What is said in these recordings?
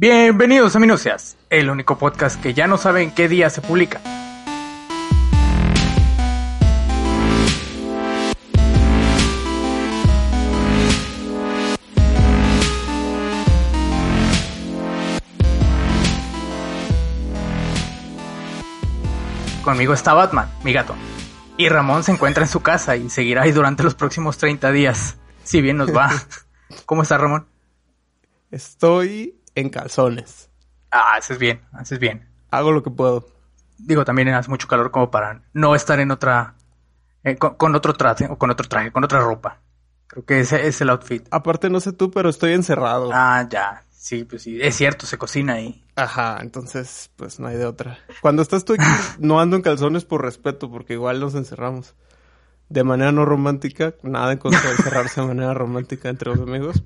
Bienvenidos a Minucias, el único podcast que ya no sabe en qué día se publica. Conmigo está Batman, mi gato. Y Ramón se encuentra en su casa y seguirá ahí durante los próximos 30 días, si bien nos va. ¿Cómo está Ramón? Estoy en calzones. Ah, haces bien, haces bien. Hago lo que puedo. Digo, también hace mucho calor como para no estar en otra... eh, con, con otro traje, o con otro traje, con otra ropa. Creo que ese es el outfit. Aparte, no sé tú, pero estoy encerrado. Ah, ya. Sí, pues sí. Es cierto, se cocina ahí. Ajá, entonces, pues no hay de otra. Cuando estás tú aquí, no ando en calzones por respeto, porque igual nos encerramos. De manera no romántica, nada en contra de encerrarse de manera romántica entre los amigos.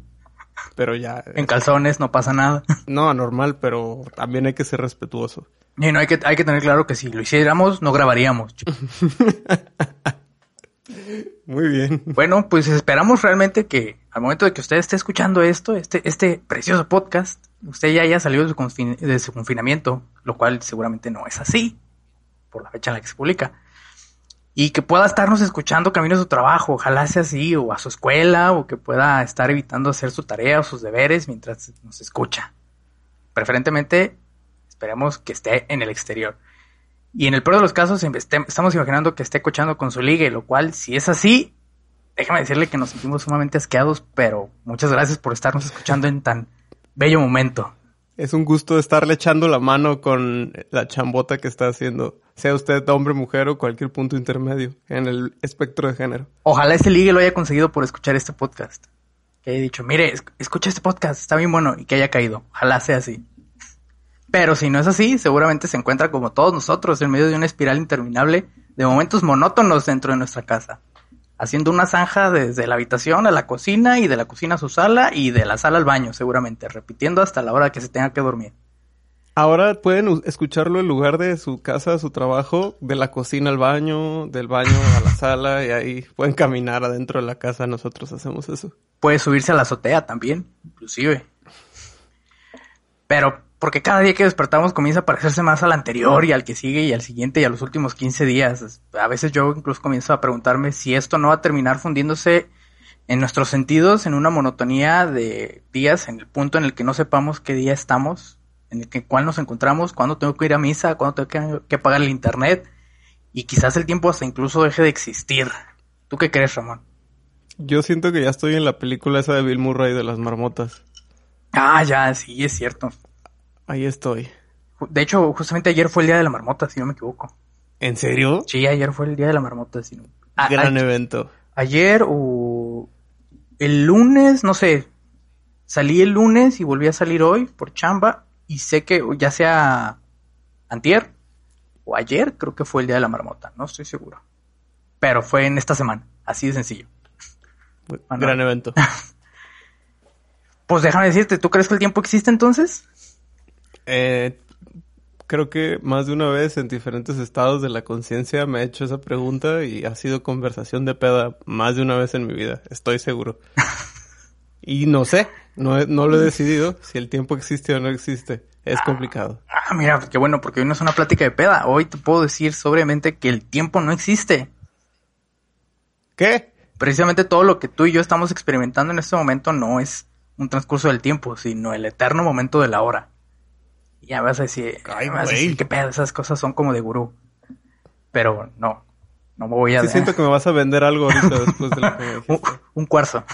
Pero ya. En calzones no pasa nada. No, normal, pero también hay que ser respetuoso. Y no hay que, hay que tener claro que si lo hiciéramos, no grabaríamos. Muy bien. Bueno, pues esperamos realmente que al momento de que usted esté escuchando esto, este, este precioso podcast, usted ya haya salido de su, confin- de su confinamiento, lo cual seguramente no es así, por la fecha en la que se publica. Y que pueda estarnos escuchando camino a su trabajo, ojalá sea así, o a su escuela, o que pueda estar evitando hacer su tarea o sus deberes mientras nos escucha. Preferentemente, esperemos que esté en el exterior. Y en el peor de los casos, estamos imaginando que esté escuchando con su ligue, lo cual, si es así, déjame decirle que nos sentimos sumamente asqueados, pero muchas gracias por estarnos escuchando en tan bello momento. Es un gusto estarle echando la mano con la chambota que está haciendo. Sea usted hombre, mujer o cualquier punto intermedio en el espectro de género. Ojalá ese ligue lo haya conseguido por escuchar este podcast. Que haya dicho, mire, es- escucha este podcast, está bien bueno, y que haya caído. Ojalá sea así. Pero si no es así, seguramente se encuentra como todos nosotros en medio de una espiral interminable de momentos monótonos dentro de nuestra casa. Haciendo una zanja desde la habitación a la cocina y de la cocina a su sala y de la sala al baño, seguramente, repitiendo hasta la hora que se tenga que dormir. Ahora pueden escucharlo en lugar de su casa su trabajo, de la cocina al baño, del baño a la sala y ahí pueden caminar adentro de la casa. Nosotros hacemos eso. Puede subirse a la azotea también, inclusive. Pero porque cada día que despertamos comienza a parecerse más al anterior y al que sigue y al siguiente y a los últimos 15 días. A veces yo incluso comienzo a preguntarme si esto no va a terminar fundiéndose en nuestros sentidos en una monotonía de días en el punto en el que no sepamos qué día estamos, en el que cuál nos encontramos, cuándo tengo que ir a misa, cuándo tengo que, que pagar el internet y quizás el tiempo hasta incluso deje de existir. ¿Tú qué crees, Ramón? Yo siento que ya estoy en la película esa de Bill Murray de las marmotas. Ah, ya, sí, es cierto. Ahí estoy. De hecho, justamente ayer fue el día de la marmota, si no me equivoco. ¿En serio? Sí, ayer fue el día de la marmota, si no. A- Gran evento. ayer o el lunes, no sé. Salí el lunes y volví a salir hoy por chamba y sé que ya sea antier o ayer, creo que fue el día de la marmota, no estoy seguro. Pero fue en esta semana, así de sencillo. Ah. Gran evento. Pues déjame decirte, ¿tú crees que el tiempo existe entonces? Eh, creo que más de una vez en diferentes estados de la conciencia me he hecho esa pregunta y ha sido conversación de peda más de una vez en mi vida, estoy seguro. Y no sé, no, lo he decidido si el tiempo existe o no existe. Es complicado. Ah, mira, qué bueno, porque hoy no es una plática de peda. Hoy te puedo decir sobriamente que el tiempo no existe. ¿Qué? Precisamente todo lo que tú y yo estamos experimentando en este momento no es un transcurso del tiempo, sino el eterno momento de la hora. Y ya vas a decir, Ay, vas a decir, qué pedo, esas cosas son como de gurú. Pero no, no me voy a Sí siento que me vas a vender algo ahorita después de lo que me un, cuarzo.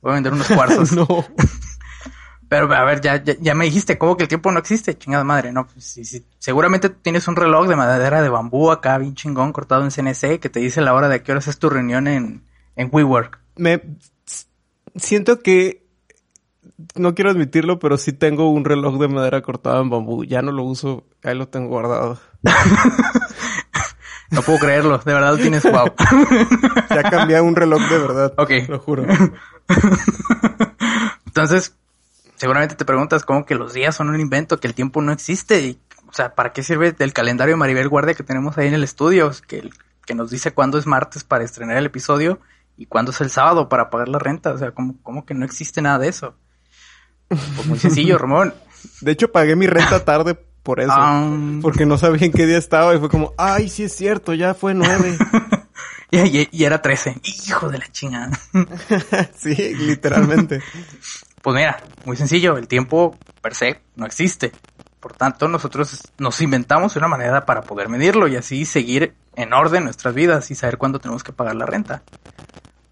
Voy a vender unos cuarzos. no. Pero a ver, ya, ya, ya me dijiste, ¿cómo que el tiempo no existe? Chingada madre, no. Pues, sí, sí. Seguramente tienes un reloj de madera de bambú acá, bien chingón, cortado en CNC, que te dice la hora de qué horas es tu reunión en, en WeWork. Me siento que no quiero admitirlo, pero sí tengo un reloj de madera cortado en bambú. Ya no lo uso, ahí lo tengo guardado. No puedo creerlo, de verdad lo tienes wow. Ya cambié un reloj de verdad. Ok. Lo juro. Entonces, seguramente te preguntas cómo que los días son un invento, que el tiempo no existe. Y, o sea, ¿para qué sirve el calendario de Maribel Guardia que tenemos ahí en el estudio? Que, que nos dice cuándo es martes para estrenar el episodio y cuándo es el sábado para pagar la renta. O sea, ¿cómo, cómo que no existe nada de eso? Pues muy sencillo, Ramón. De hecho, pagué mi renta tarde por eso. Ah. Porque no sabía en qué día estaba y fue como, ay, sí es cierto, ya fue nueve. Y, y- y era 13. Hijo de la chingada. sí, literalmente. Pues mira, muy sencillo, el tiempo per se no existe. Por tanto, nosotros nos inventamos una manera para poder medirlo y así seguir en orden nuestras vidas y saber cuándo tenemos que pagar la renta.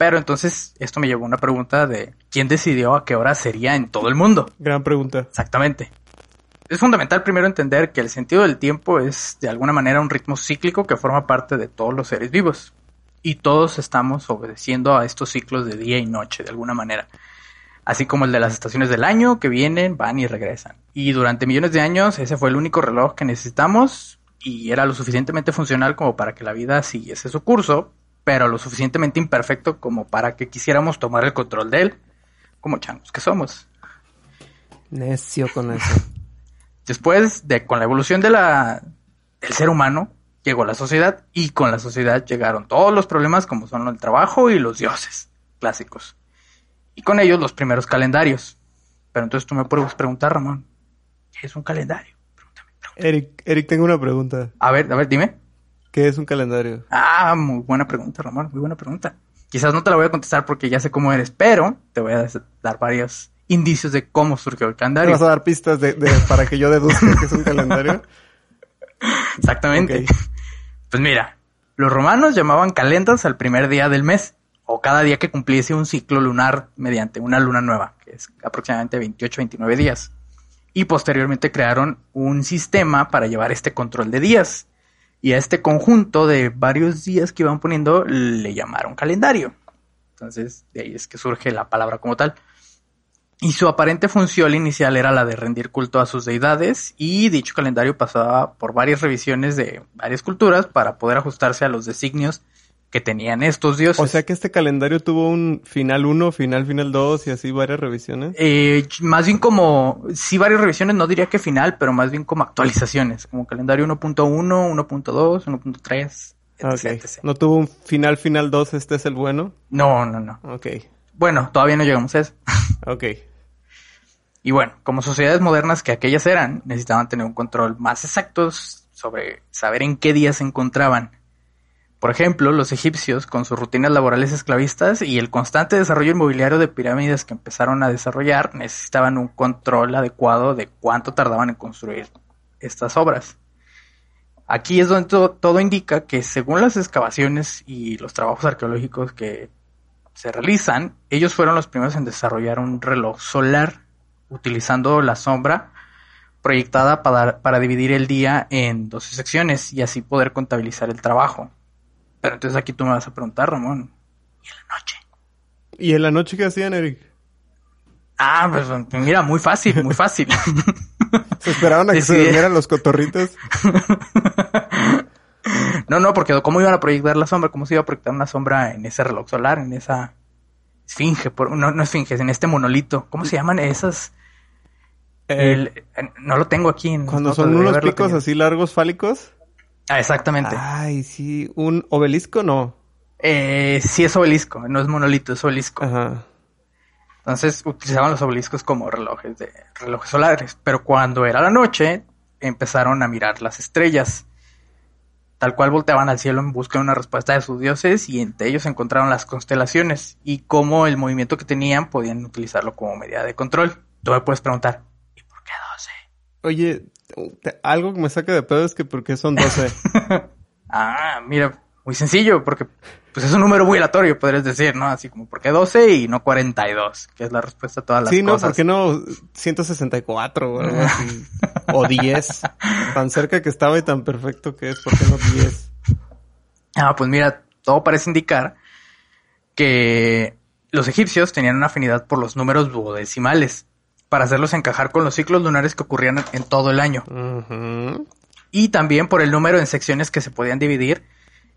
Pero entonces esto me llevó a una pregunta de quién decidió a qué hora sería en todo el mundo. Gran pregunta. Exactamente. Es fundamental primero entender que el sentido del tiempo es de alguna manera un ritmo cíclico que forma parte de todos los seres vivos. Y todos estamos obedeciendo a estos ciclos de día y noche de alguna manera. Así como el de las estaciones del año que vienen, van y regresan. Y durante millones de años ese fue el único reloj que necesitamos y era lo suficientemente funcional como para que la vida siguiese su curso, pero lo suficientemente imperfecto como para que quisiéramos tomar el control de él, como changos que somos. Necio con eso. Después de con la evolución de la del ser humano llegó la sociedad y con la sociedad llegaron todos los problemas como son el trabajo y los dioses clásicos. Y con ellos los primeros calendarios. Pero entonces tú me puedes preguntar, Ramón, ¿qué es un calendario? Pregúntame, pregúntame. Eric, Eric, tengo una pregunta. A ver, a ver, dime. ¿Qué es un calendario? Ah, muy buena pregunta, Ramón, muy buena pregunta. Quizás no te la voy a contestar porque ya sé cómo eres, pero te voy a dar varios indicios de cómo surgió el ¿Me calendario. vas a dar pistas de, de- para que yo deduzca que es un calendario? Exactamente. Pues mira, los romanos llamaban calendas al primer día del mes, o cada día que cumpliese un ciclo lunar mediante una luna nueva, que es aproximadamente 28-29 días. Y posteriormente crearon un sistema para llevar este control de días. Y a este conjunto de varios días que iban poniendo le llamaron calendario. Entonces, de ahí es que surge la palabra como tal. Y su aparente función inicial era la de rendir culto a sus deidades y dicho calendario pasaba por varias revisiones de varias culturas para poder ajustarse a los designios que tenían estos dioses. O sea que este calendario tuvo un final 1, final, final 2 y así varias revisiones. Eh, más bien como, sí varias revisiones, no diría que final, pero más bien como actualizaciones, como calendario 1.1, 1.2, 1.3, Ah, etc, ok. etc. No tuvo un final, final 2, este es el bueno. No, no, no. Ok, Bueno, todavía no llegamos a eso. ok. Y bueno, como sociedades modernas que aquellas eran, necesitaban tener un control más exacto sobre saber en qué día se encontraban. Por ejemplo, los egipcios, con sus rutinas laborales esclavistas y el constante desarrollo inmobiliario de pirámides que empezaron a desarrollar, necesitaban un control adecuado de cuánto tardaban en construir estas obras. Aquí es donde to- todo indica que según las excavaciones y los trabajos arqueológicos que se realizan, ellos fueron los primeros en desarrollar un reloj solar utilizando la sombra proyectada para, para dividir el día en 12 secciones y así poder contabilizar el trabajo. Pero entonces aquí tú me vas a preguntar, Ramón, ¿y en la noche? ¿Y en la noche qué hacían, Eric? Ah, pues mira, muy fácil, muy fácil. ¿Se esperaban a que se durmieran los cotorritos? no, no, porque ¿cómo iban a proyectar la sombra? ¿Cómo se iba a proyectar una sombra en ese reloj solar, en esa esfinge? Por, no, no esfinge, en este monolito. ¿Cómo se llaman esas? Eh, El- eh, no lo tengo aquí. En cuando son unos picos así largos fálicos. Ah, exactamente. Ay, sí. ¿Un obelisco? No. Eh, sí es obelisco, no es monolito, es obelisco. Ajá. Entonces utilizaban los obeliscos como relojes de relojes solares, pero cuando era la noche empezaron a mirar las estrellas. Tal cual volteaban al cielo en busca de una respuesta de sus dioses y entre ellos encontraron las constelaciones y cómo el movimiento que tenían podían utilizarlo como medida de control. Tú me puedes preguntar, ¿y por qué 12? Oye, algo que me saca de pedo es que ¿por qué son 12? Ah, mira, muy sencillo, porque pues es un número muy aleatorio, podrías decir, ¿no? Así como, ¿por qué 12 y no 42? Que es la respuesta a todas las sí, no, cosas. ¿por qué no 164 o algo así? O 10. Tan cerca que estaba y tan perfecto que es, ¿por qué no 10? Ah, pues mira, todo parece indicar que los egipcios tenían una afinidad por los números duodecimales para hacerlos encajar con los ciclos lunares que ocurrían en todo el año y también por el número en secciones que se podían dividir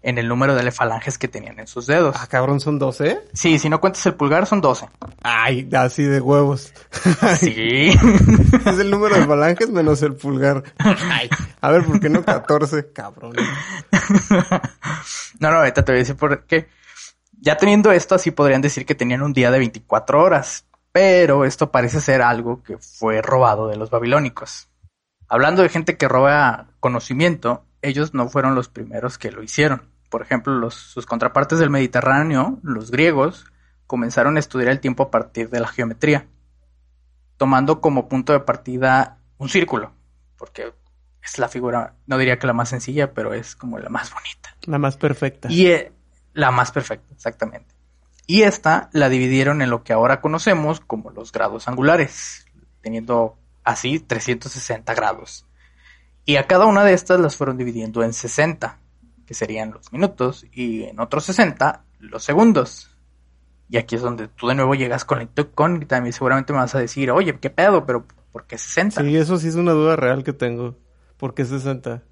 en el número de falanges que tenían en sus dedos. Ah, cabrón, ¿son 12? Sí, si no cuentas el pulgar son 12. Ay, así de huevos. Sí. es el número de falanges menos el pulgar. Ay, a ver, ¿por qué no 14? Cabrón. no, no, ahorita te voy a decir por qué. Ya teniendo esto, así podrían decir que tenían un día de 24 horas. Pero esto parece ser algo que fue robado de los babilónicos. Hablando de gente que roba conocimiento, ellos no fueron los primeros que lo hicieron. Por ejemplo, los, sus contrapartes del Mediterráneo, los griegos, comenzaron a estudiar el tiempo a partir de la geometría, tomando como punto de partida un círculo, porque es la figura, no diría que la más sencilla, pero es como la más bonita. La más perfecta. Y eh, la más perfecta, exactamente. Y esta la dividieron en lo que ahora conocemos como los grados angulares, teniendo así 360 grados. Y a cada una de estas las fueron dividiendo en 60, que serían los minutos, y en otros 60 los segundos. Y aquí es donde tú de nuevo llegas con la incógnita y seguramente me vas a decir, oye, ¿qué pedo? Pero ¿por qué 60? Sí, eso sí es una duda real que tengo. ¿Por qué 60?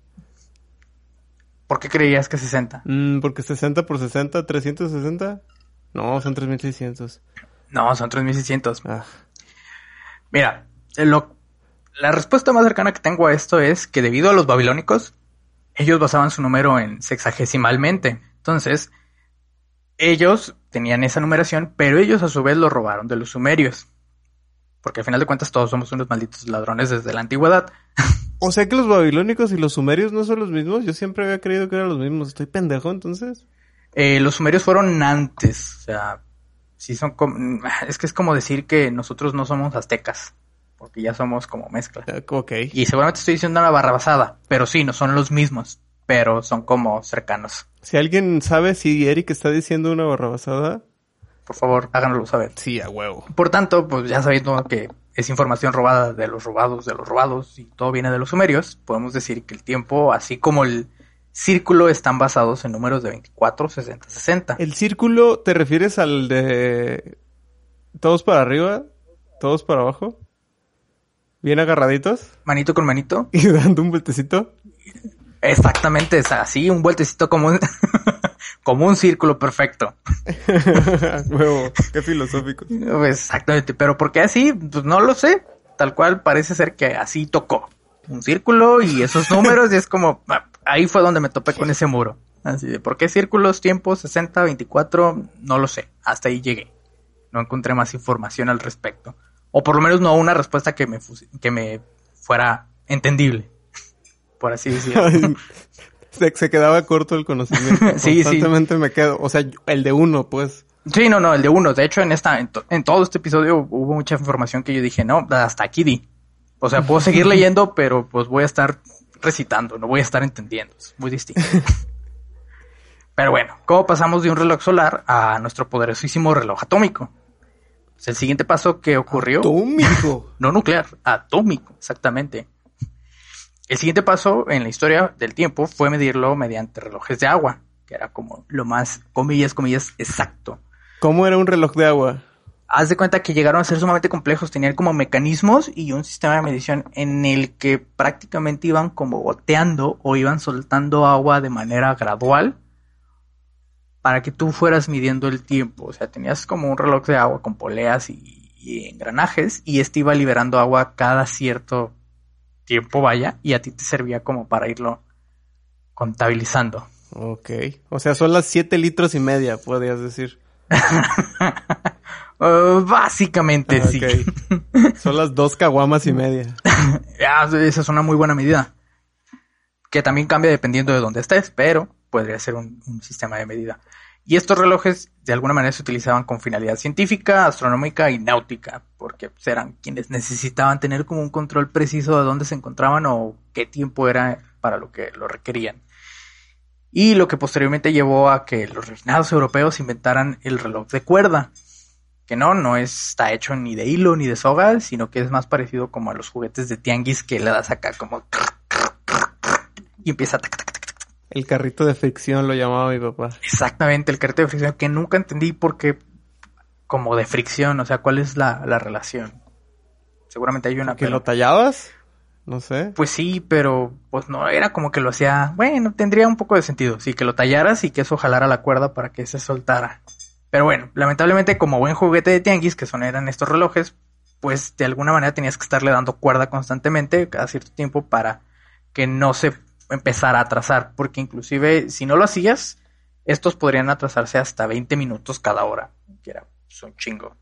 ¿Por qué creías que 60? Mm, porque 60 por 60, 360. No, son 3600. No, son 3600. Ah. Mira, lo, la respuesta más cercana que tengo a esto es que debido a los babilónicos, ellos basaban su número en sexagesimalmente. Entonces, ellos tenían esa numeración, pero ellos a su vez lo robaron de los sumerios. Porque al final de cuentas todos somos unos malditos ladrones desde la antigüedad. O sea que los babilónicos y los sumerios no son los mismos. Yo siempre había creído que eran los mismos. Estoy pendejo entonces. Eh, los sumerios fueron antes. O sea, sí son como... Es que es como decir que nosotros no somos aztecas. Porque ya somos como mezcla. Eh, ok. Y seguramente estoy diciendo una barra basada. Pero sí, no son los mismos. Pero son como cercanos. Si alguien sabe si Eric está diciendo una barra basada... Por favor, háganoslo saber. Sí, a huevo. Por tanto, pues ya sabiendo que es información robada de los robados de los robados y todo viene de los sumerios, podemos decir que el tiempo, así como el círculo, están basados en números de 24, 60, 60. ¿El círculo te refieres al de todos para arriba, todos para abajo? ¿Bien agarraditos? Manito con manito. ¿Y dando un vueltecito? Exactamente, es así, un vueltecito como un, como un círculo perfecto. Huevo, qué filosófico. Exactamente, pero ¿por qué así? Pues no lo sé. Tal cual parece ser que así tocó. Un círculo y esos números y es como, ah, ahí fue donde me topé con ese muro. Así de, ¿por qué círculos, tiempos, 60, 24? No lo sé. Hasta ahí llegué. No encontré más información al respecto. O por lo menos no una respuesta que me, que me fuera entendible por así decirlo. se, quedaba corto el conocimiento. sí, Constantemente me quedo, o sea, el de uno, pues. Sí, no, no, el de uno. De hecho, en esta, en, todo este episodio hubo mucha información que yo dije, no, hasta aquí di. O sea, puedo seguir leyendo, pero pues voy a estar recitando, no voy a estar entendiendo. Es muy distinto. pero bueno, ¿cómo pasamos de un reloj solar a nuestro poderosísimo reloj atómico? Pues el siguiente paso que ocurrió. Atómico. no nuclear, atómico, exactamente. El siguiente paso en la historia del tiempo fue medirlo mediante relojes de agua, que era como lo más, comillas, comillas, exacto. ¿Cómo era un reloj de agua? Haz de cuenta que llegaron a ser sumamente complejos, tenían como mecanismos y un sistema de medición en el que prácticamente iban como goteando o iban soltando agua de manera gradual para que tú fueras midiendo el tiempo. O sea, tenías como un reloj de agua con poleas y, y engranajes y este iba liberando agua cada cierto tiempo vaya y a ti te servía como para irlo contabilizando. Ok. O sea, son las siete litros y media, podrías decir. Uh, básicamente, sí. son las dos caguamas y media. Ah, esa es una muy buena medida. Que también cambia dependiendo de dónde estés, pero podría ser un sistema de medida. Y estos relojes de alguna manera se utilizaban con finalidad científica, astronómica y náutica, porque pues, eran quienes necesitaban tener como un control preciso de dónde se encontraban o qué tiempo era para lo que lo requerían. Y lo que posteriormente llevó a que los refinados europeos inventaran el reloj de cuerda, que no, no está hecho ni de hilo ni de soga, sino que es más parecido como a los juguetes de tianguis que le das acá como y empieza a el carrito de fricción lo llamaba mi papá. Exactamente, el carrito de fricción, que nunca entendí por qué como de fricción, o sea, cuál es la, relación. Seguramente hay una... ¿Que lo tallabas? No sé. Pues sí, pero pues no, era como que lo hacía, bueno, tendría un poco de sentido, sí, que lo tallaras y que eso jalara la cuerda para que se soltara. Pero bueno, lamentablemente como buen juguete de tianguis, que son eran estos relojes, pues de alguna manera tenías que estarle dando cuerda constantemente cada cierto tiempo para que no se empezar a atrasar, porque inclusive si no lo hacías, estos podrían atrasarse hasta 20 minutos cada hora, que era pues, un chingo.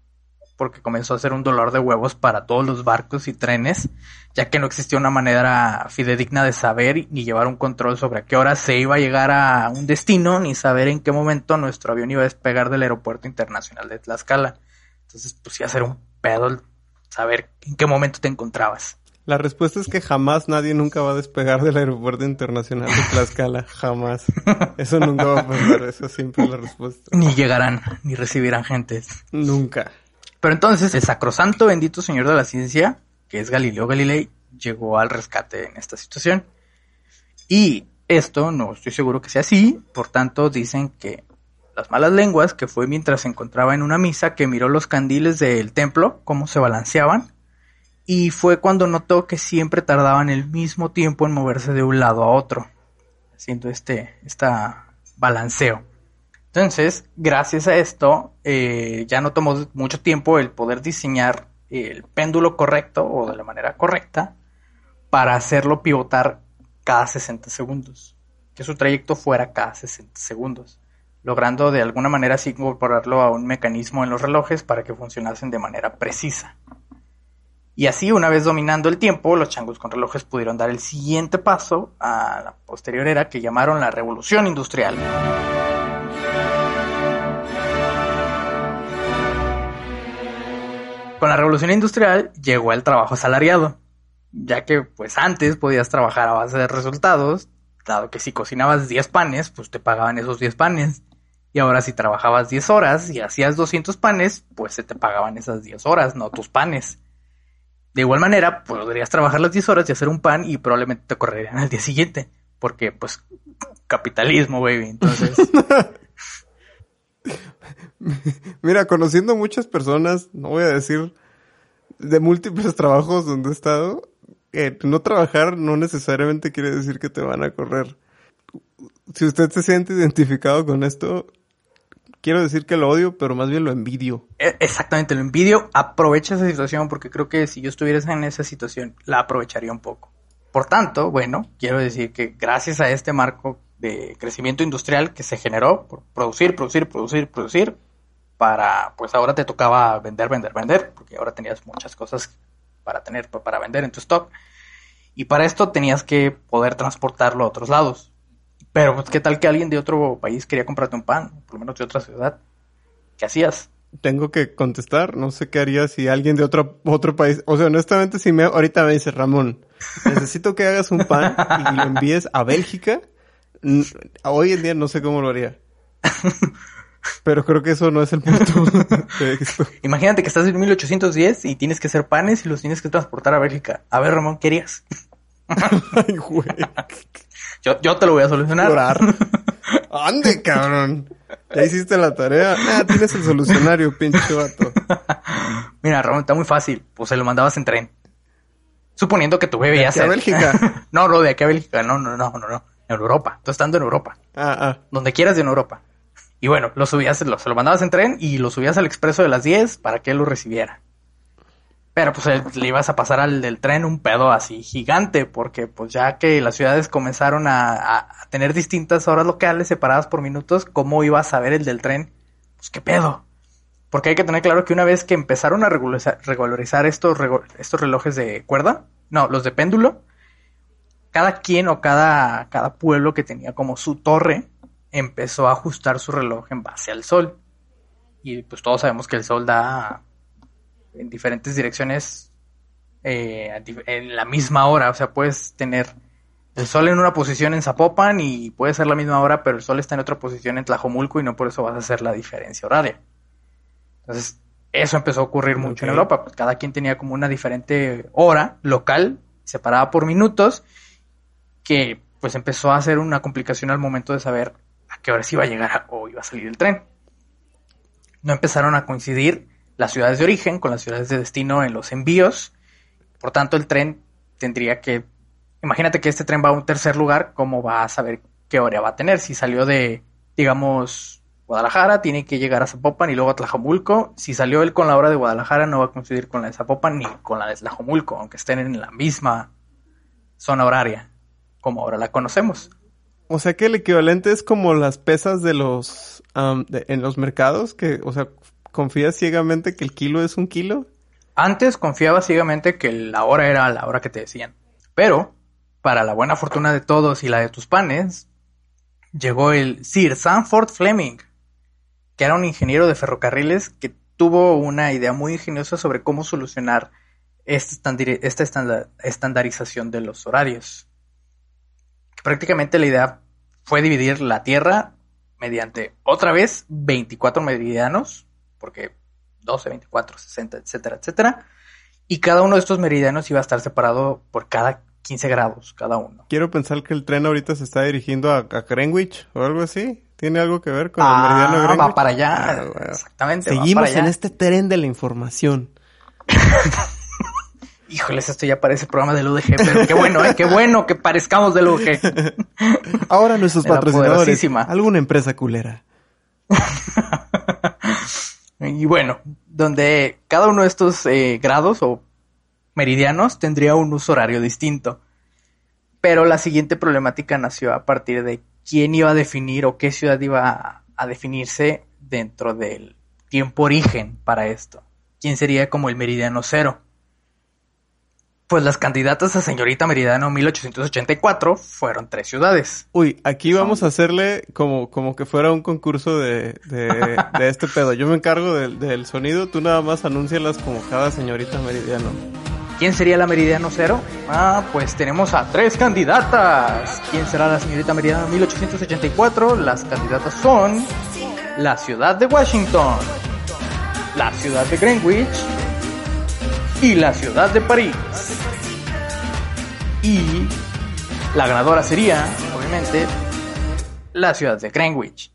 Porque comenzó a ser un dolor de huevos para todos los barcos y trenes, ya que no existía una manera fidedigna de saber ni llevar un control sobre a qué hora se iba a llegar a un destino, ni saber en qué momento nuestro avión iba a despegar del aeropuerto internacional de Tlaxcala. Entonces, pues iba a ser un pedo saber en qué momento te encontrabas. La respuesta es que jamás nadie nunca va a despegar del aeropuerto internacional de Tlaxcala. Jamás. Eso nunca va a pasar. Eso siempre es la respuesta. Ni llegarán, ni recibirán gentes. Nunca. Pero entonces el sacrosanto bendito señor de la ciencia, que es Galileo Galilei, llegó al rescate en esta situación. Y esto no estoy seguro que sea así, por tanto dicen que las malas lenguas, que fue mientras se encontraba en una misa que miró los candiles del templo, cómo se balanceaban, y fue cuando notó que siempre tardaban el mismo tiempo en moverse de un lado a otro, haciendo este esta balanceo. Entonces, gracias a esto, eh, ya no tomó mucho tiempo el poder diseñar el péndulo correcto o de la manera correcta para hacerlo pivotar cada 60 segundos, que su trayecto fuera cada 60 segundos, logrando de alguna manera así incorporarlo a un mecanismo en los relojes para que funcionasen de manera precisa. Y así, una vez dominando el tiempo, los changos con relojes pudieron dar el siguiente paso a la posterior era que llamaron la revolución industrial. Con la revolución industrial llegó el trabajo asalariado, ya que pues antes podías trabajar a base de resultados, dado que si cocinabas 10 panes, pues te pagaban esos 10 panes. Y ahora si trabajabas 10 horas y hacías 200 panes, pues se te pagaban esas 10 horas, no tus panes. De igual manera, podrías trabajar las 10 horas y hacer un pan y probablemente te correrían al día siguiente. Porque, pues, capitalismo, baby. Entonces. Mira, conociendo muchas personas, no voy a decir de múltiples trabajos donde he estado, eh, no trabajar no necesariamente quiere decir que te van a correr. Si usted se siente identificado con esto, quiero decir que lo odio, pero más bien lo envidio. E, exactamente, lo envidio. Aprovecha esa situación porque creo que si yo estuviera en esa situación, la aprovecharía un poco. Por tanto, bueno, quiero decir que gracias a este marco de crecimiento industrial que se generó por producir, producir, producir, producir, para, pues ahora te tocaba vender, vender, vender, porque ahora tenías muchas cosas para tener, para vender en tu stock. Y para esto tenías que poder transportarlo a otros lados. Pero, pues, ¿qué tal que alguien de otro país quería comprarte un pan? Por lo menos de otra ciudad. ¿Qué hacías? Tengo que contestar. No sé qué haría si alguien de otro, otro país. O sea, honestamente, si me, ahorita me dice Ramón, necesito que hagas un pan y lo envíes a Bélgica. Hoy en día no sé cómo lo haría. Pero creo que eso no es el punto Imagínate que estás en 1810 y tienes que hacer panes y los tienes que transportar a Bélgica. A ver, Ramón, ¿qué harías? Ay, güey. Yo, yo te lo voy a solucionar. Ande, cabrón. Ya hiciste la tarea. Ah, tienes el solucionario, pinche vato. Mira, Ramón, está muy fácil. Pues se lo mandabas en tren. Suponiendo que tu bebé ya se. Bélgica? no, no, de aquí a Bélgica. No, no, no, no, no. En Europa. Tú estando en Europa. Ah, ah. Donde quieras en Europa. Y bueno, lo subías, lo, se lo mandabas en tren y lo subías al expreso de las 10 para que él lo recibiera. Pero pues le ibas a pasar al del tren un pedo así gigante, porque pues ya que las ciudades comenzaron a, tener distintas horas locales separadas por minutos, ¿cómo ibas a ver el del tren? Pues qué pedo. Porque hay que tener claro que una vez que empezaron a regularizar, estos, estos relojes de cuerda, no, los de péndulo, cada quien o cada, cada pueblo que tenía como su torre empezó a ajustar su reloj en base al sol. Y pues todos sabemos que el sol da en diferentes direcciones eh, en la misma hora. O sea, puedes tener el sol en una posición en Zapopan y puede ser la misma hora, pero el sol está en otra posición en Tlajomulco y no por eso vas a hacer la diferencia horaria. Entonces, eso empezó a ocurrir mucho en Europa. Pues cada quien tenía como una diferente hora local, separada por minutos, que pues empezó a hacer una complicación al momento de saber a qué hora se iba a llegar o iba a salir el tren. No empezaron a coincidir las ciudades de origen con las ciudades de destino en los envíos. Por tanto, el tren tendría que... Imagínate que este tren va a un tercer lugar, ¿cómo va a saber qué hora va a tener? Si salió de, digamos, Guadalajara, tiene que llegar a Zapopan y luego a Tlajomulco. Si salió él con la hora de Guadalajara, no va a coincidir con la de Zapopan ni con la de Tlajomulco, aunque estén en la misma zona horaria, como ahora la conocemos. O sea que el equivalente es como las pesas de los en los mercados, que, o sea, confías ciegamente que el kilo es un kilo? Antes confiaba ciegamente que la hora era la hora que te decían. Pero, para la buena fortuna de todos y la de tus panes, llegó el Sir Sanford Fleming, que era un ingeniero de ferrocarriles que tuvo una idea muy ingeniosa sobre cómo solucionar esta, estandarización de los horarios. Prácticamente la idea fue dividir la Tierra mediante otra vez 24 meridianos, porque 12, 24, 60, etcétera, etcétera. Y cada uno de estos meridianos iba a estar separado por cada 15 grados, cada uno. Quiero pensar que el tren ahorita se está dirigiendo a, Greenwich o algo así. ¿Tiene algo que ver con el meridiano de Greenwich? va para allá. Ah, Exactamente. Seguimos en este tren de la información. Híjoles, esto ya parece programa del UDG, pero qué bueno, ¿eh? qué bueno que parezcamos del UDG. Ahora nuestros patrocinadores, alguna empresa culera. y bueno, donde cada uno de estos eh, grados o meridianos tendría un uso horario distinto. Pero la siguiente problemática nació a partir de quién iba a definir o qué ciudad iba a definirse dentro del tiempo origen para esto. ¿Quién sería como el meridiano cero? Pues las candidatas a señorita Meridiano 1884 fueron tres ciudades. Uy, aquí vamos a hacerle como, como que fuera un concurso de, de, este pedo. Yo me encargo del, sonido, tú nada más anúncialas como cada señorita Meridiano. ¿Quién sería la Meridiano Cero? Ah, pues tenemos a tres candidatas. ¿Quién será la señorita Meridiano 1884? Las candidatas son la ciudad de Washington, la ciudad de Greenwich y la ciudad de París. Y la ganadora sería, obviamente, la ciudad de Greenwich.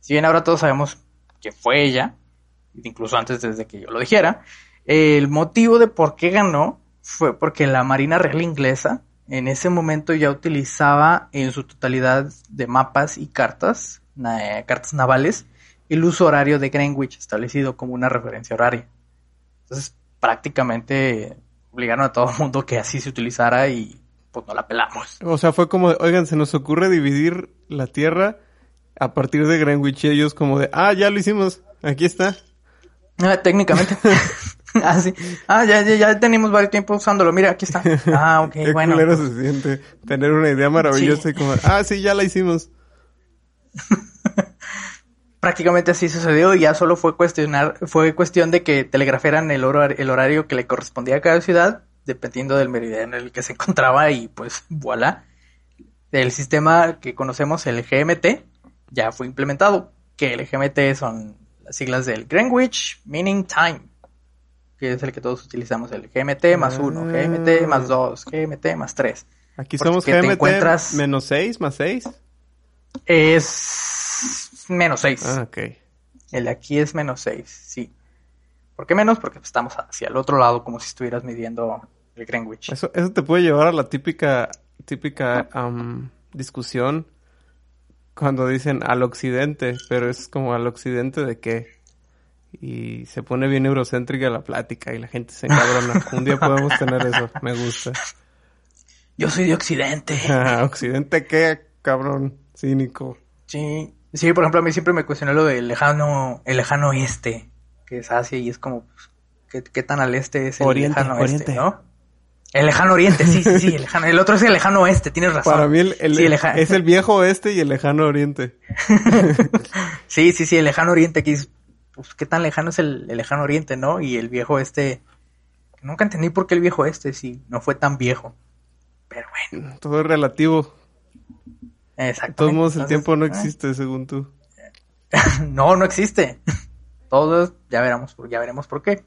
Si bien ahora todos sabemos que fue ella, incluso antes desde que yo lo dijera, el motivo de por qué ganó fue porque la Marina Real Inglesa en ese momento ya utilizaba en su totalidad de mapas y cartas, cartas navales, el uso horario de Greenwich establecido como una referencia horaria. Entonces, prácticamente obligaron a todo el mundo que así se utilizara y pues no la pelamos. O sea, fue como, oigan, se nos ocurre dividir la Tierra a partir de Greenwich y ellos como de, ah, ya lo hicimos, aquí está. Ah, técnicamente. ah, sí. Ah, ya, ya, ya tenemos varios tiempo usándolo. Mira, aquí está. Ah, ok, Qué bueno. Qué se siente tener una idea maravillosa y como, ah, sí, ya la hicimos. Prácticamente así sucedió y ya solo fue cuestionar, fue cuestión de que telegraferan el, el horario que le correspondía a cada ciudad, dependiendo del meridiano en el que se encontraba y pues voilà. El sistema que conocemos, el GMT, ya fue implementado, que el GMT son las siglas del Greenwich Meaning Time, que es el que todos utilizamos, el GMT más uno, GMT más dos, GMT más tres. Aquí somos GMT menos seis más seis. Es menos 6. Ah, ok. El de aquí es menos 6, sí. ¿Por qué menos? Porque estamos hacia el otro lado, como si estuvieras midiendo el Greenwich. Eso, eso te puede llevar a la típica, típica discusión cuando dicen al occidente, pero es como al occidente de qué. Y se pone bien eurocéntrica la plática y la gente se encabrona. Un día podemos tener eso, me gusta. Yo soy de occidente. ¿Occidente qué, cabrón? Cínico. Sí, Sí, por ejemplo, a mí siempre me cuestionó lo del lejano, el lejano oeste, que es Asia y es como, pues, ¿qué, tan al este es el lejano oeste, no? El lejano oriente, sí, sí, sí, el lejano. El otro es el lejano oeste, tienes razón. Para mí el, es el viejo oeste y el lejano oriente. sí, sí, sí, el lejano oriente, aquí es, pues, ¿qué tan lejano es el, lejano oriente, no? Y el viejo oeste, nunca entendí por qué el viejo oeste, sí, no fue tan viejo. Pero bueno. Todo es relativo. Exacto. De todos modos, el tiempo no eh. existe, según tú. no, no existe. Todos ya veremos, ya veremos por qué.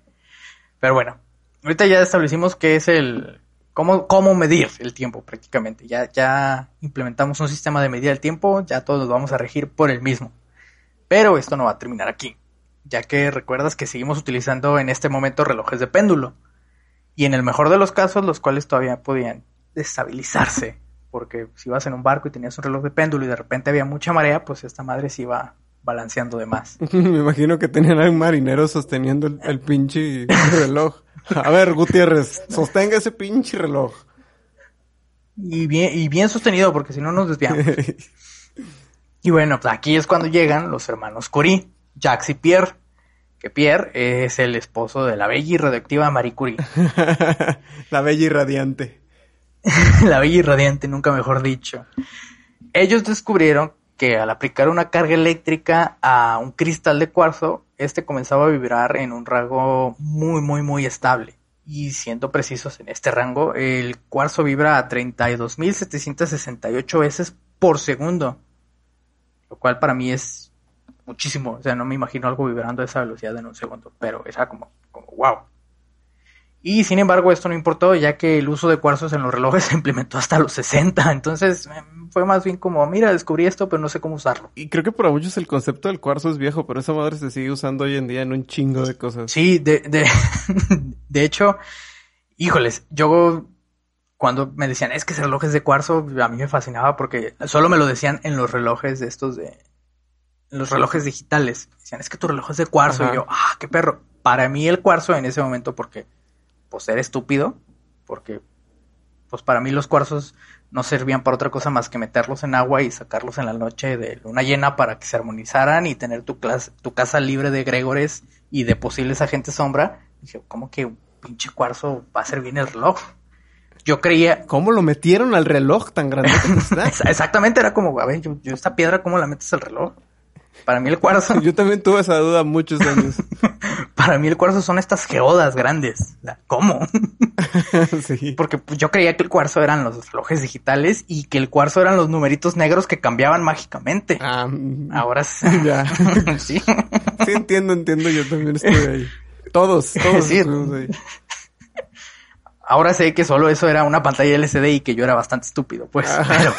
Pero bueno, ahorita ya establecimos qué es el cómo, cómo medir el tiempo prácticamente. Ya, ya implementamos un sistema de medir el tiempo, ya todos nos vamos a regir por el mismo. Pero esto no va a terminar aquí, ya que recuerdas que seguimos utilizando en este momento relojes de péndulo. Y en el mejor de los casos, los cuales todavía podían estabilizarse porque si ibas en un barco y tenías un reloj de péndulo y de repente había mucha marea, pues esta madre se iba balanceando de más. Me imagino que tenían a un marinero sosteniendo el, pinche reloj. A ver, Gutiérrez, sostenga ese pinche reloj. Y bien, y bien sostenido, porque si no nos desviamos. y bueno, pues aquí es cuando llegan los hermanos Curie, Jacques y Pierre, que Pierre es el esposo de la bella y radioactiva Marie Curie. la bella y radiante. la bella y radiante, nunca mejor dicho. Ellos descubrieron que al aplicar una carga eléctrica a un cristal de cuarzo, este comenzaba a vibrar en un rango muy, muy, muy estable. Y siendo precisos en este rango, el cuarzo vibra a 32.768 veces por segundo. Lo cual para mí es muchísimo. O sea, no me imagino algo vibrando a esa velocidad en un segundo. Pero era como, como wow. Y sin embargo, esto no importó, ya que el uso de cuarzos en los relojes se implementó hasta los 60. Entonces, em, fue más bien como, mira, descubrí esto, pero no sé cómo usarlo. Y creo que para muchos el concepto del cuarzo es viejo, pero esa madre se sigue usando hoy en día en un chingo de cosas. Sí, de, de, de hecho, híjoles, yo cuando me decían, es que ese reloj es de cuarzo, a mí me fascinaba porque solo me lo decían en los relojes de estos de... En los relojes digitales. Decían, es que tu reloj es de cuarzo. Y yo, ah, qué perro. Para mí el cuarzo en ese momento, porque pues ser estúpido, porque pues para mí los cuarzos no servían para otra cosa más que meterlos en agua y sacarlos en la noche de luna llena para que se armonizaran y tener tu, tu casa libre de gregores y de posibles agentes sombra. dije, ¿cómo que un pinche cuarzo va a ser bien el reloj? Yo creía... ¿Cómo lo metieron al reloj tan grande Exactamente, era como, a ver, yo, yo esta piedra, ¿cómo la metes al reloj? Para mí el cuarzo. Yo también tuve esa duda muchos años. Para mí el cuarzo son estas geodas grandes. ¿Cómo? sí. Porque yo creía que el cuarzo eran los relojes digitales y que el cuarzo eran los numeritos negros que cambiaban mágicamente. Ah, mm. ahora sí. Ya. sí. Sí, entiendo, entiendo. Yo también estoy ahí. Todos, todos sí. ahí. Ahora sé que solo eso era una pantalla LCD y que yo era bastante estúpido, pues. Pero...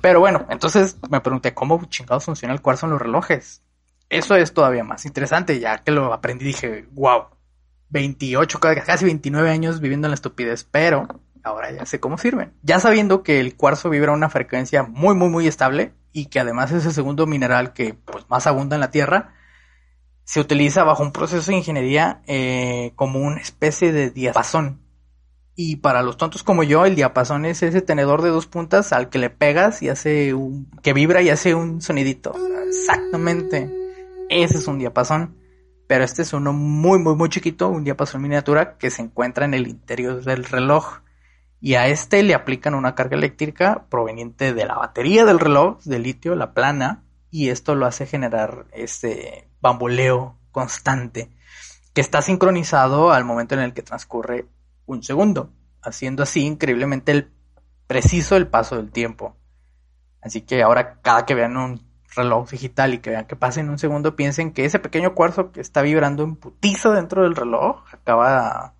Pero bueno, entonces me pregunté cómo chingados funciona el cuarzo en los relojes. Eso es todavía más interesante, ya que lo aprendí dije, wow, 28, casi 29 años viviendo en la estupidez, pero ahora ya sé cómo sirven. Ya sabiendo que el cuarzo vibra a una frecuencia muy, muy, muy estable y que además es el segundo mineral que pues, más abunda en la Tierra, se utiliza bajo un proceso de ingeniería eh, como una especie de diapasón y para los tontos como yo, el diapasón es ese tenedor de dos puntas al que le pegas y hace un... que vibra y hace un sonidito. Exactamente. Ese es un diapasón. Pero este es uno muy, muy, muy chiquito, un diapasón miniatura que se encuentra en el interior del reloj. Y a este le aplican una carga eléctrica proveniente de la batería del reloj, de litio, la plana, y esto lo hace generar este bamboleo constante que está sincronizado al momento en el que transcurre un segundo, haciendo así increíblemente el preciso el paso del tiempo. Así que ahora cada que vean un reloj digital y que vean que pasa en un segundo, piensen que ese pequeño cuarzo que está vibrando en putizo dentro del reloj acaba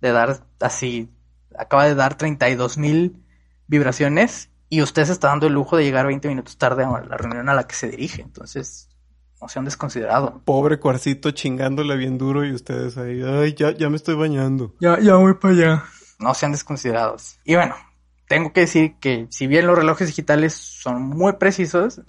de dar así, acaba de dar 32 mil vibraciones y usted se está dando el lujo de llegar 20 minutos tarde a la reunión a la que se dirige. Entonces, no sean desconsiderados. Pobre cuarcito chingándole bien duro y ustedes ahí, ay, ya, ya me estoy bañando. Ya, ya voy para allá. No sean desconsiderados. Y bueno, tengo que decir que si bien los relojes digitales son muy precisos,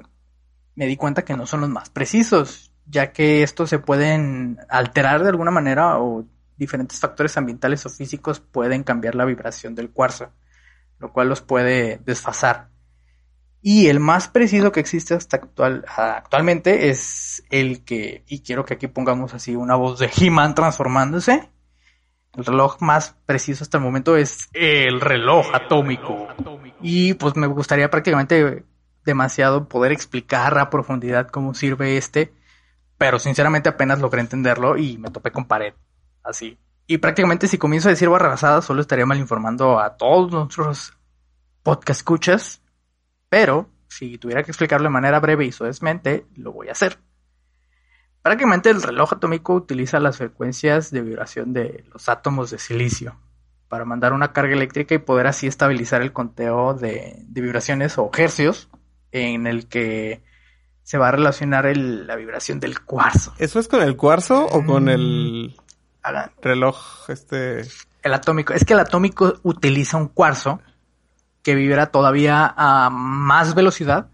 me di cuenta que no son los más precisos, ya que estos se pueden alterar de alguna manera o diferentes factores ambientales o físicos pueden cambiar la vibración del cuarzo, lo cual los puede desfasar. Y el más preciso que existe hasta actual, actualmente es el que, y quiero que aquí pongamos así una voz de He-Man transformándose. El reloj más preciso hasta el momento es el reloj atómico. Y pues me gustaría prácticamente demasiado poder explicar a profundidad cómo sirve este, pero sinceramente apenas logré entenderlo y me topé con pared. Así. Y prácticamente si comienzo a decir barrabasadas, solo estaría mal informando a todos nuestros podcast escuchas pero si tuviera que explicarlo de manera breve y suavemente, lo voy a hacer. Prácticamente el reloj atómico utiliza las frecuencias de vibración de los átomos de silicio para mandar una carga eléctrica y poder así estabilizar el conteo de, vibraciones o hercios en el que se va a relacionar la vibración del cuarzo. ¿Eso es con el cuarzo o con el reloj este? El atómico. Es que el atómico utiliza un cuarzo que vibra todavía a más velocidad,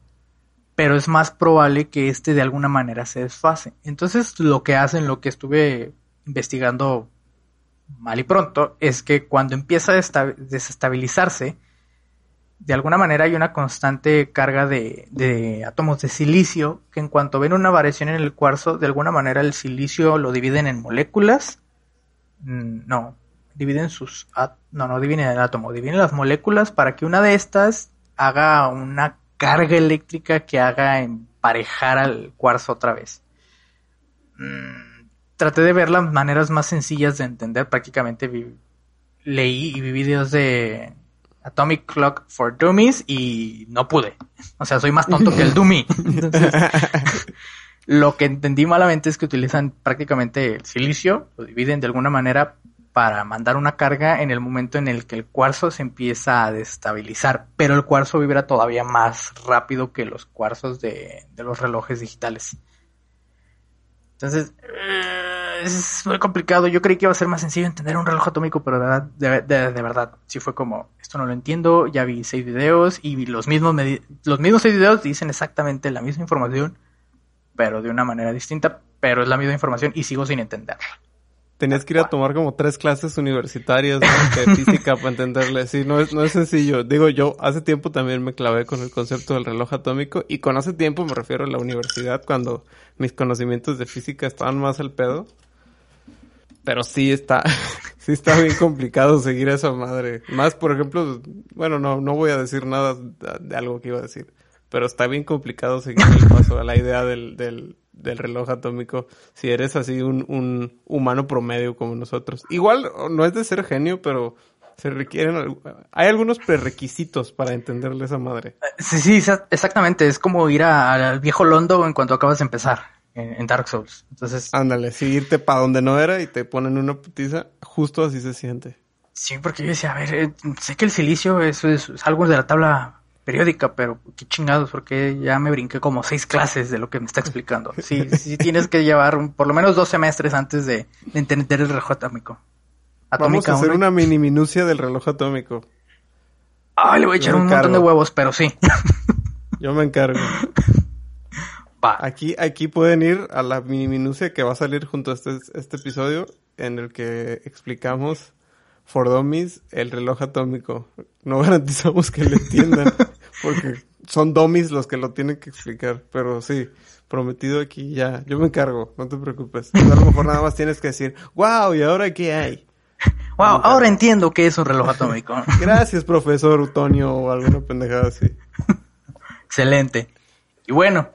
pero es más probable que este de alguna manera se desfase. Entonces lo que hacen, lo que estuve investigando mal y pronto, es que cuando empieza a desestabilizarse, de alguna manera hay una constante carga de, de, átomos de silicio que en cuanto ven una variación en el cuarzo, de alguna manera el silicio lo dividen en moléculas. Mm, no, dividen sus... No, no dividen el átomo, dividen las moléculas para que una de estas haga una carga eléctrica que haga emparejar al cuarzo otra vez. Mm, traté de ver las maneras más sencillas de entender. Prácticamente leí y vi videos de Atomic Clock for Dummies y no pude. O sea, soy más tonto que el dummy. lo que entendí malamente es que utilizan prácticamente el silicio, lo dividen de alguna manera para mandar una carga en el momento en el que el cuarzo se empieza a destabilizar, pero el cuarzo vibra todavía más rápido que los cuarzos de, de los relojes digitales. Entonces, eh, es muy complicado. Yo creí que iba a ser más sencillo entender un reloj atómico, pero de, de, verdad, sí fue como, esto no lo entiendo, ya vi seis videos y los mismos, los mismos seis videos dicen exactamente la misma información, pero de una manera distinta, pero es la misma información y sigo sin entenderla. Tenías que ir a tomar como tres clases universitarias de física para entenderle. Sí, no es, no es sencillo. Digo, yo hace tiempo también me clavé con el concepto del reloj atómico y con hace tiempo me refiero a la universidad cuando mis conocimientos de física estaban más al pedo. Pero sí está, sí está bien complicado seguir a esa madre. Más, por ejemplo, bueno, no, no voy a decir nada de algo que iba a decir. Pero está bien complicado seguir el paso a la idea del, del, del reloj atómico si eres así un, un humano promedio como nosotros. Igual no es de ser genio, pero se requieren hay algunos prerequisitos para entenderle esa madre. Sí, sí, exactamente, es como ir al viejo Londo en cuanto acabas de empezar en, Dark Souls. Entonces, ándale, sí, irte para donde no era y te ponen una putiza, justo así se siente. Sí, porque yo decía, a ver, eh, sé que el silicio es, es algo de la tabla periódica, pero qué chingados, porque ya me brinqué como seis clases de lo que me está explicando. Sí, sí tienes que llevar por lo menos dos semestres antes de, entender el reloj atómico. Vamos a hacer una mini minucia del reloj atómico. Ay, le voy a echar un montón de huevos, pero sí. Yo me encargo. Va. Aquí, aquí pueden ir a la mini minucia que va a salir junto a este, este episodio en el que explicamos for dummies el reloj atómico. No garantizamos que le entiendan, porque son dummies los que lo tienen que explicar. Pero sí, prometido aquí ya. Yo me encargo, no te preocupes. A lo mejor nada más tienes que decir, wow, ¿y ahora qué hay? Wow, ahora entiendo que es un reloj atómico. Gracias, profesor Utonio, o alguna pendejada así. Excelente. Y bueno,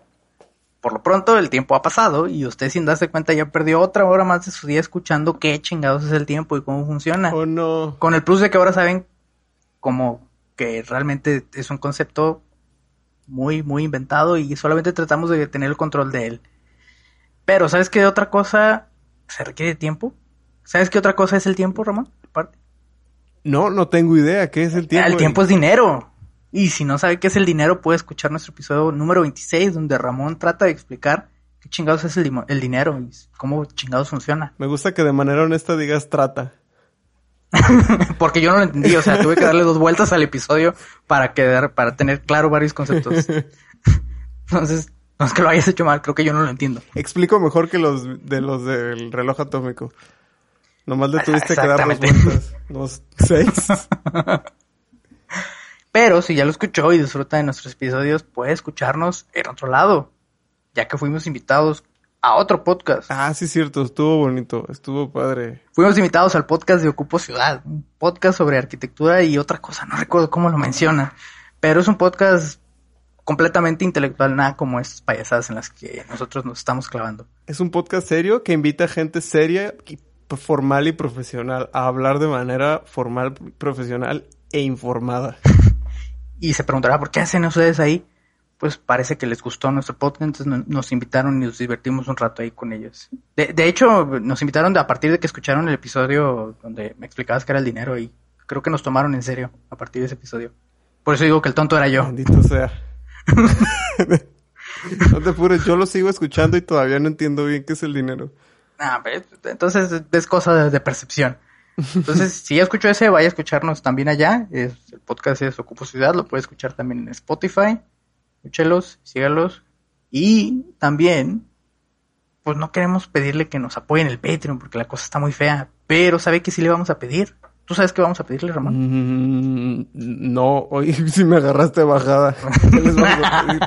por lo pronto el tiempo ha pasado y usted sin darse cuenta ya perdió otra hora más de su día escuchando qué chingados es el tiempo y cómo funciona. Oh no. Con el plus de que ahora saben como que realmente es un concepto muy, muy inventado y solamente tratamos de tener el control de él. Pero, ¿sabes qué otra cosa se requiere tiempo? ¿Sabes qué otra cosa es el tiempo, Román? No, no tengo idea. ¿Qué es el tiempo? El tiempo es dinero. Y si no sabe qué es el dinero, puede escuchar nuestro episodio número 26, donde Ramón trata de explicar qué chingados es el, el dinero y cómo chingados funciona. Me gusta que de manera honesta digas trata. Porque yo no lo entendí, o sea, tuve que darle dos vueltas al episodio para quedar, para tener claro varios conceptos. Entonces, no es que lo hayas hecho mal, creo que yo no lo entiendo. Explico mejor que los de los del reloj atómico. Nomás le tuviste que dar dos vueltas. Los seis. Pero si ya lo escuchó y disfruta de nuestros episodios, puede escucharnos en otro lado, ya que fuimos invitados a otro podcast. Ah, sí, cierto, estuvo bonito, estuvo padre. Fuimos invitados al podcast de Ocupo Ciudad, un podcast sobre arquitectura y otra cosa, no recuerdo cómo lo menciona, pero es un podcast completamente intelectual, nada como estas payasadas en las que nosotros nos estamos clavando. Es un podcast serio que invita a gente seria, formal y profesional a hablar de manera formal, profesional e informada. y se preguntará por qué hacen ustedes ahí. Pues parece que les gustó nuestro podcast, entonces nos invitaron y nos divertimos un rato ahí con ellos. De, hecho, nos invitaron a partir de que escucharon el episodio donde me explicabas que era el dinero y creo que nos tomaron en serio a partir de ese episodio. Por eso digo que el tonto era yo. Bendito sea. no te apures, yo lo sigo escuchando y todavía no entiendo bien qué es el dinero. Ah, entonces es cosa de percepción. Entonces, si ya escuchó ese, vaya a escucharnos también allá. Es, el podcast es Ocupo Ciudad, lo puede escuchar también en Spotify. Escúchelos, sígalos. Y también, pues no queremos pedirle que nos apoyen el Patreon porque la cosa está muy fea. Pero sabe que sí le vamos a pedir. ¿Tú sabes qué vamos a pedirle, Ramón? No, hoy sí me agarraste bajada. ¿Qué les vamos a pedir?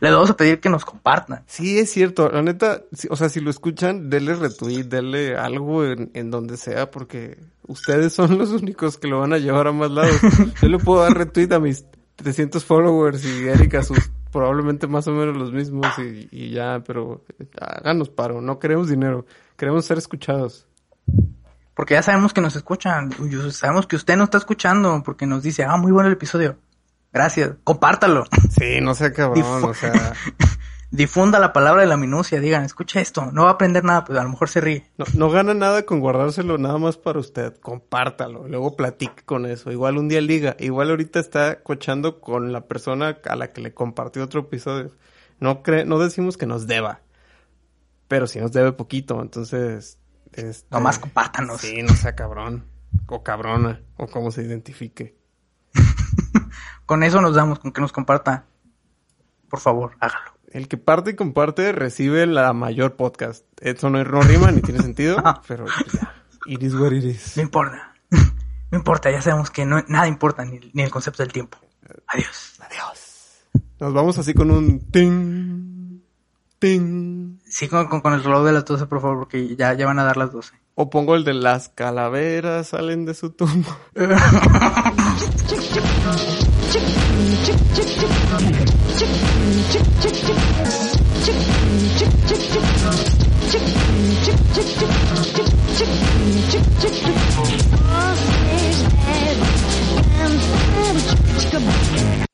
Les vamos a pedir que nos compartan. Sí, es cierto. La neta, o sea, si lo escuchan, denle retweet, denle algo en, en donde sea, porque ustedes son los únicos que lo van a llevar a más lados. Yo le puedo dar retweet a mis 300 followers y Erika sus probablemente más o menos los mismos y, y ya, pero háganos paro. No queremos dinero, queremos ser escuchados. Porque ya sabemos que nos escuchan. Sabemos que usted nos está escuchando porque nos dice, ah, muy bueno el episodio. Gracias. Compártalo. Sí, no sea cabrón, Difu- o sea, Difunda la palabra de la minucia. Digan, escucha esto. No va a aprender nada, pues a lo mejor se ríe. no, no gana nada con guardárselo nada más para usted. Compártalo, luego platique con eso. Igual un día liga, igual ahorita está cochando con la persona a la que le compartió otro episodio. No cre no decimos que nos deba, pero sí nos debe poquito, entonces... Este, Nomás compártanos. Sí, no sea cabrón. O cabrona. O como se identifique. Con eso nos damos, con que nos comparta. Por favor, hágalo. El que parte y comparte recibe la mayor podcast. Eso no, no rima ni tiene sentido, pero ya. It is what it is. No importa. No importa, ya sabemos que no, nada importa, ni, ni el concepto del tiempo. Adiós. Adiós. Nos vamos así con un ting, ting. Sí, con, con, con el reloj de las 12, por favor, porque ya, ya van a dar las 12. O pongo el de las calaveras salen de su tumba.